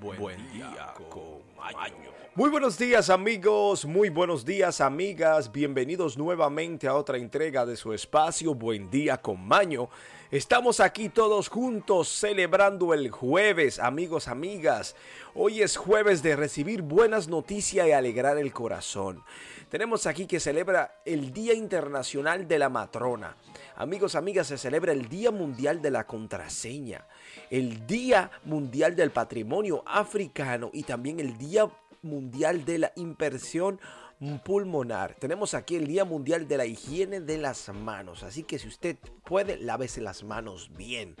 Buen, día, Maño. Muy buenos días amigos, muy buenos días amigas, bienvenidos nuevamente a otra entrega de su espacio Buen día con Maño. Estamos aquí todos juntos celebrando el jueves, amigos, amigas. Hoy es jueves de recibir buenas noticias y alegrar el corazón. Tenemos aquí que celebra el Día Internacional de la Matrona. Amigos, amigas, se celebra el Día Mundial de la Contraseña, el Día Mundial del Patrimonio Africano y también el Día Mundial de la Impresión Pulmonar. Tenemos aquí el Día Mundial de la Higiene de las Manos, así que si usted puede, lávese las manos bien.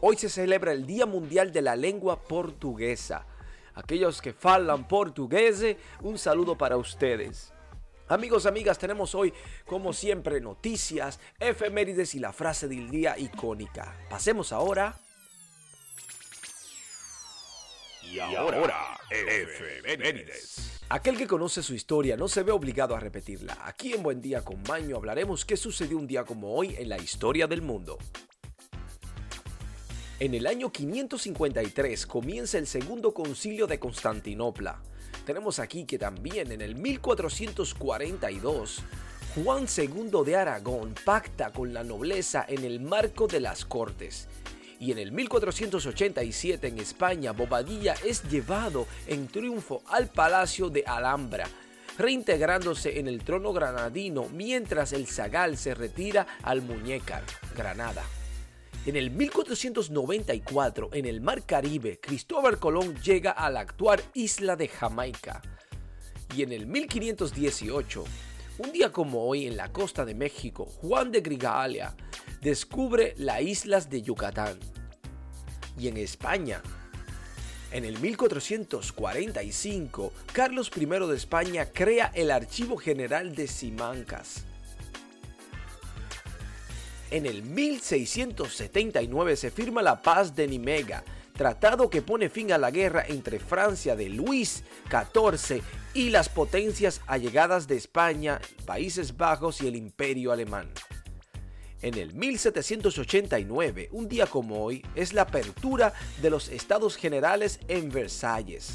Hoy se celebra el Día Mundial de la Lengua Portuguesa. Aquellos que hablan portugués, un saludo para ustedes. Amigos, amigas, tenemos hoy, como siempre, noticias, efemérides y la frase del día icónica. Pasemos ahora Y ahora, efemérides. Aquel que conoce su historia no se ve obligado a repetirla. Aquí en Buen Día con Maño hablaremos qué sucedió un día como hoy en la historia del mundo. En el año 553 comienza el segundo concilio de Constantinopla. Tenemos aquí que también en el 1442 Juan II de Aragón pacta con la nobleza en el marco de las Cortes y en el 1487 en España Bobadilla es llevado en triunfo al Palacio de Alhambra, reintegrándose en el trono granadino mientras el zagal se retira al Muñécar, Granada. En el 1494, en el Mar Caribe, Cristóbal Colón llega a la actual isla de Jamaica. Y en el 1518, un día como hoy en la costa de México, Juan de Grigalia descubre las islas de Yucatán. Y en España, en el 1445, Carlos I de España crea el Archivo General de Simancas. En el 1679 se firma la paz de Nimega, tratado que pone fin a la guerra entre Francia de Luis XIV y las potencias allegadas de España, Países Bajos y el Imperio Alemán. En el 1789, un día como hoy, es la apertura de los Estados Generales en Versalles.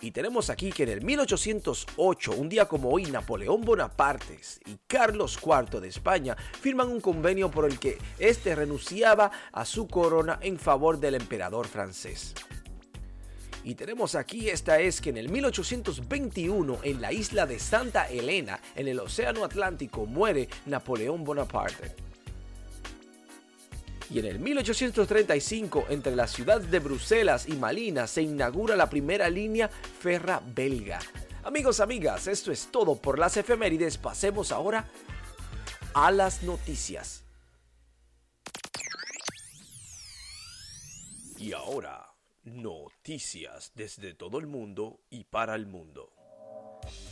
Y tenemos aquí que en el 1808, un día como hoy, Napoleón Bonaparte y Carlos IV de España firman un convenio por el que éste renunciaba a su corona en favor del emperador francés. Y tenemos aquí esta es que en el 1821 en la isla de Santa Elena, en el Océano Atlántico, muere Napoleón Bonaparte. Y en el 1835, entre la ciudad de Bruselas y Malina, se inaugura la primera línea ferra belga. Amigos, amigas, esto es todo por las efemérides. Pasemos ahora a las noticias. Y ahora, noticias desde todo el mundo y para el mundo.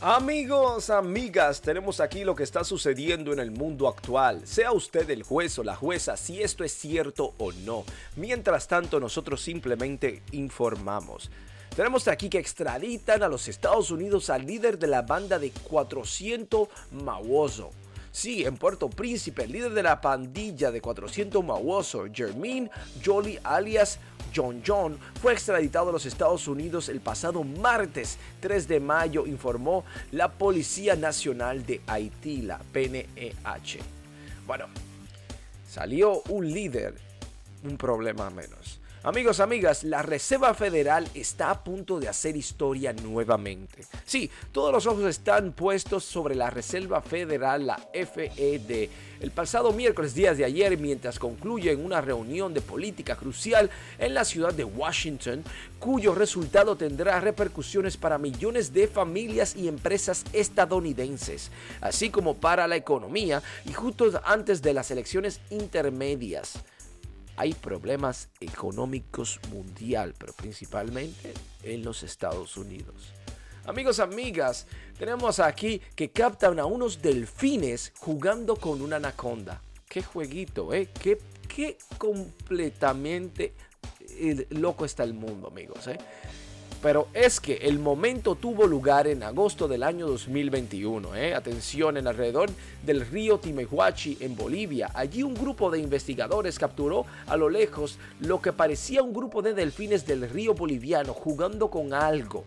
Amigos, amigas, tenemos aquí lo que está sucediendo en el mundo actual. Sea usted el juez o la jueza si esto es cierto o no. Mientras tanto, nosotros simplemente informamos. Tenemos aquí que extraditan a los Estados Unidos al líder de la banda de 400 Mawoso. Sí, en Puerto Príncipe, el líder de la pandilla de 400 Mawoso, Jermaine Jolie alias John John, fue extraditado a los Estados Unidos el pasado martes 3 de mayo, informó la Policía Nacional de Haití, la PNEH. Bueno, salió un líder, un problema menos. Amigos, amigas, la Reserva Federal está a punto de hacer historia nuevamente. Sí, todos los ojos están puestos sobre la Reserva Federal, la FED. El pasado miércoles, días de ayer, mientras concluye en una reunión de política crucial en la ciudad de Washington, cuyo resultado tendrá repercusiones para millones de familias y empresas estadounidenses, así como para la economía y justo antes de las elecciones intermedias hay problemas económicos mundial, pero principalmente en los Estados Unidos. Amigos, amigas, tenemos aquí que captan a unos delfines jugando con una anaconda. Qué jueguito, ¿eh? Qué, qué completamente eh, loco está el mundo, amigos, ¿eh? Pero es que el momento tuvo lugar en agosto del año 2021. ¿eh? Atención, en alrededor del río Timehuachi en Bolivia. Allí un grupo de investigadores capturó a lo lejos lo que parecía un grupo de delfines del río boliviano jugando con algo.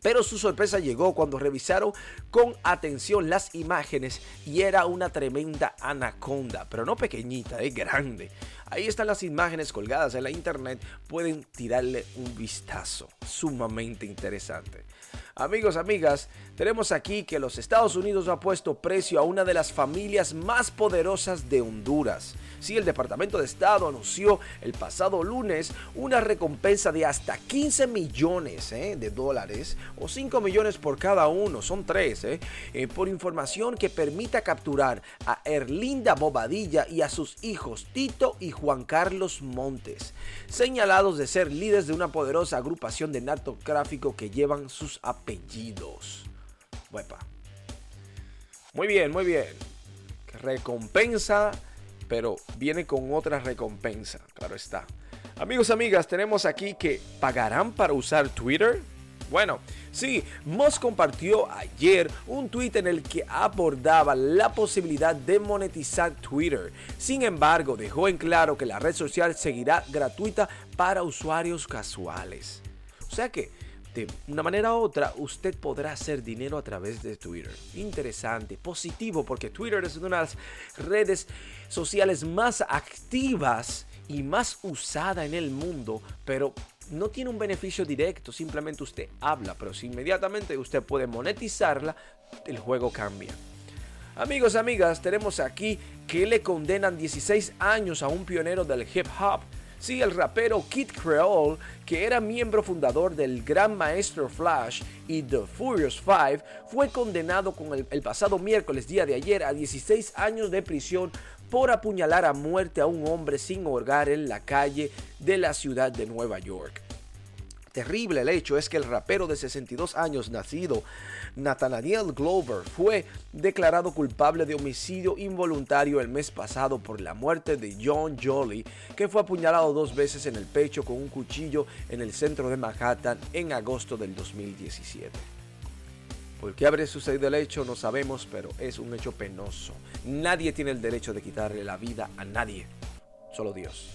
Pero su sorpresa llegó cuando revisaron con atención las imágenes y era una tremenda anaconda, pero no pequeñita, es grande. Ahí están las imágenes colgadas en la internet, pueden tirarle un vistazo, sumamente interesante. Amigos, amigas, tenemos aquí que los Estados Unidos ha puesto precio a una de las familias más poderosas de Honduras. Sí, el Departamento de Estado anunció el pasado lunes una recompensa de hasta 15 millones eh, de dólares o 5 millones por cada uno, son tres, eh, eh, por información que permita capturar a Erlinda Bobadilla y a sus hijos Tito y Juan Carlos Montes, señalados de ser líderes de una poderosa agrupación de narcotráfico que llevan sus apellidos. Muy bien, muy bien. Recompensa pero viene con otra recompensa, claro está. Amigos, amigas, tenemos aquí que pagarán para usar Twitter. Bueno, sí, Musk compartió ayer un tweet en el que abordaba la posibilidad de monetizar Twitter. Sin embargo, dejó en claro que la red social seguirá gratuita para usuarios casuales. O sea que de una manera u otra, usted podrá hacer dinero a través de Twitter. Interesante, positivo, porque Twitter es una de las redes sociales más activas y más usada en el mundo, pero no tiene un beneficio directo, simplemente usted habla, pero si inmediatamente usted puede monetizarla, el juego cambia. Amigos, amigas, tenemos aquí que le condenan 16 años a un pionero del hip hop Sí, el rapero Kid Creole, que era miembro fundador del Gran Maestro Flash y The Furious Five, fue condenado con el, el pasado miércoles, día de ayer, a 16 años de prisión por apuñalar a muerte a un hombre sin hogar en la calle de la ciudad de Nueva York. Terrible el hecho es que el rapero de 62 años nacido Nathaniel Glover fue declarado culpable de homicidio involuntario el mes pasado por la muerte de John Jolly, que fue apuñalado dos veces en el pecho con un cuchillo en el centro de Manhattan en agosto del 2017. ¿Por qué habría sucedido el hecho? No sabemos, pero es un hecho penoso. Nadie tiene el derecho de quitarle la vida a nadie, solo Dios.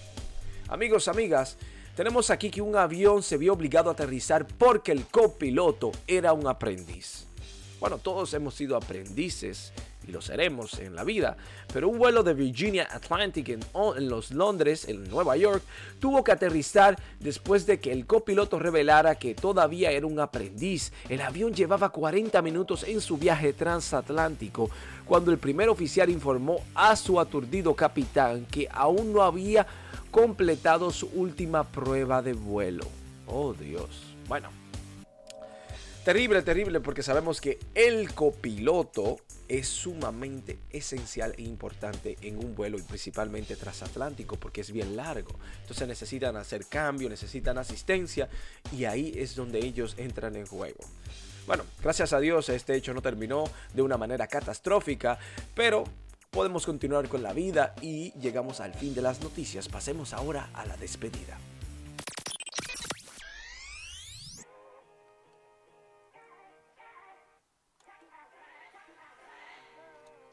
Amigos, amigas, tenemos aquí que un avión se vio obligado a aterrizar porque el copiloto era un aprendiz. Bueno, todos hemos sido aprendices y lo seremos en la vida, pero un vuelo de Virginia Atlantic en, los Londres, en Nueva York, tuvo que aterrizar después de que el copiloto revelara que todavía era un aprendiz. El avión llevaba 40 minutos en su viaje transatlántico cuando el primer oficial informó a su aturdido capitán que aún no había completado su última prueba de vuelo. Oh Dios. Bueno. Terrible, terrible, porque sabemos que el copiloto es sumamente esencial e importante en un vuelo y principalmente transatlántico porque es bien largo. Entonces necesitan hacer cambio, necesitan asistencia y ahí es donde ellos entran en juego. Bueno, gracias a Dios este hecho no terminó de una manera catastrófica, pero podemos continuar con la vida y llegamos al fin de las noticias. Pasemos ahora a la despedida.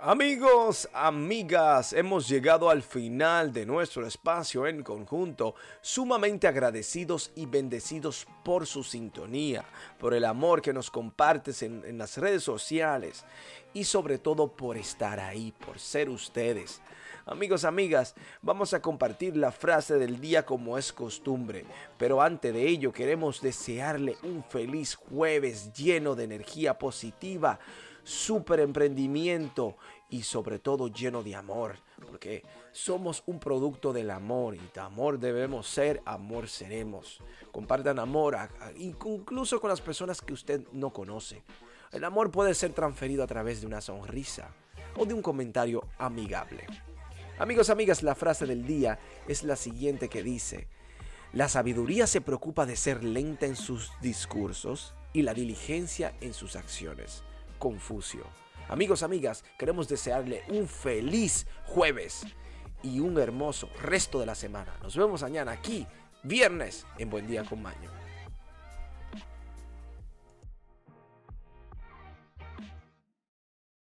Amigos, amigas, hemos llegado al final de nuestro espacio en conjunto, sumamente agradecidos y bendecidos por su sintonía, por el amor que nos compartes en, las redes sociales y sobre todo por estar ahí, por ser ustedes. Amigos, amigas, vamos a compartir la frase del día como es costumbre, pero antes de ello queremos desearle un feliz jueves lleno de energía positiva super emprendimiento y sobre todo lleno de amor, porque somos un producto del amor y de amor debemos ser, amor seremos. Compartan amor incluso con las personas que usted no conoce. El amor puede ser transferido a través de una sonrisa o de un comentario amigable. Amigos, amigas, la frase del día es la siguiente que dice, la sabiduría se preocupa de ser lenta en sus discursos y la diligencia en sus acciones. Confucio. Amigos, amigas, queremos desearle un feliz jueves y un hermoso resto de la semana. Nos vemos mañana aquí, viernes, en Buen Día con Maño.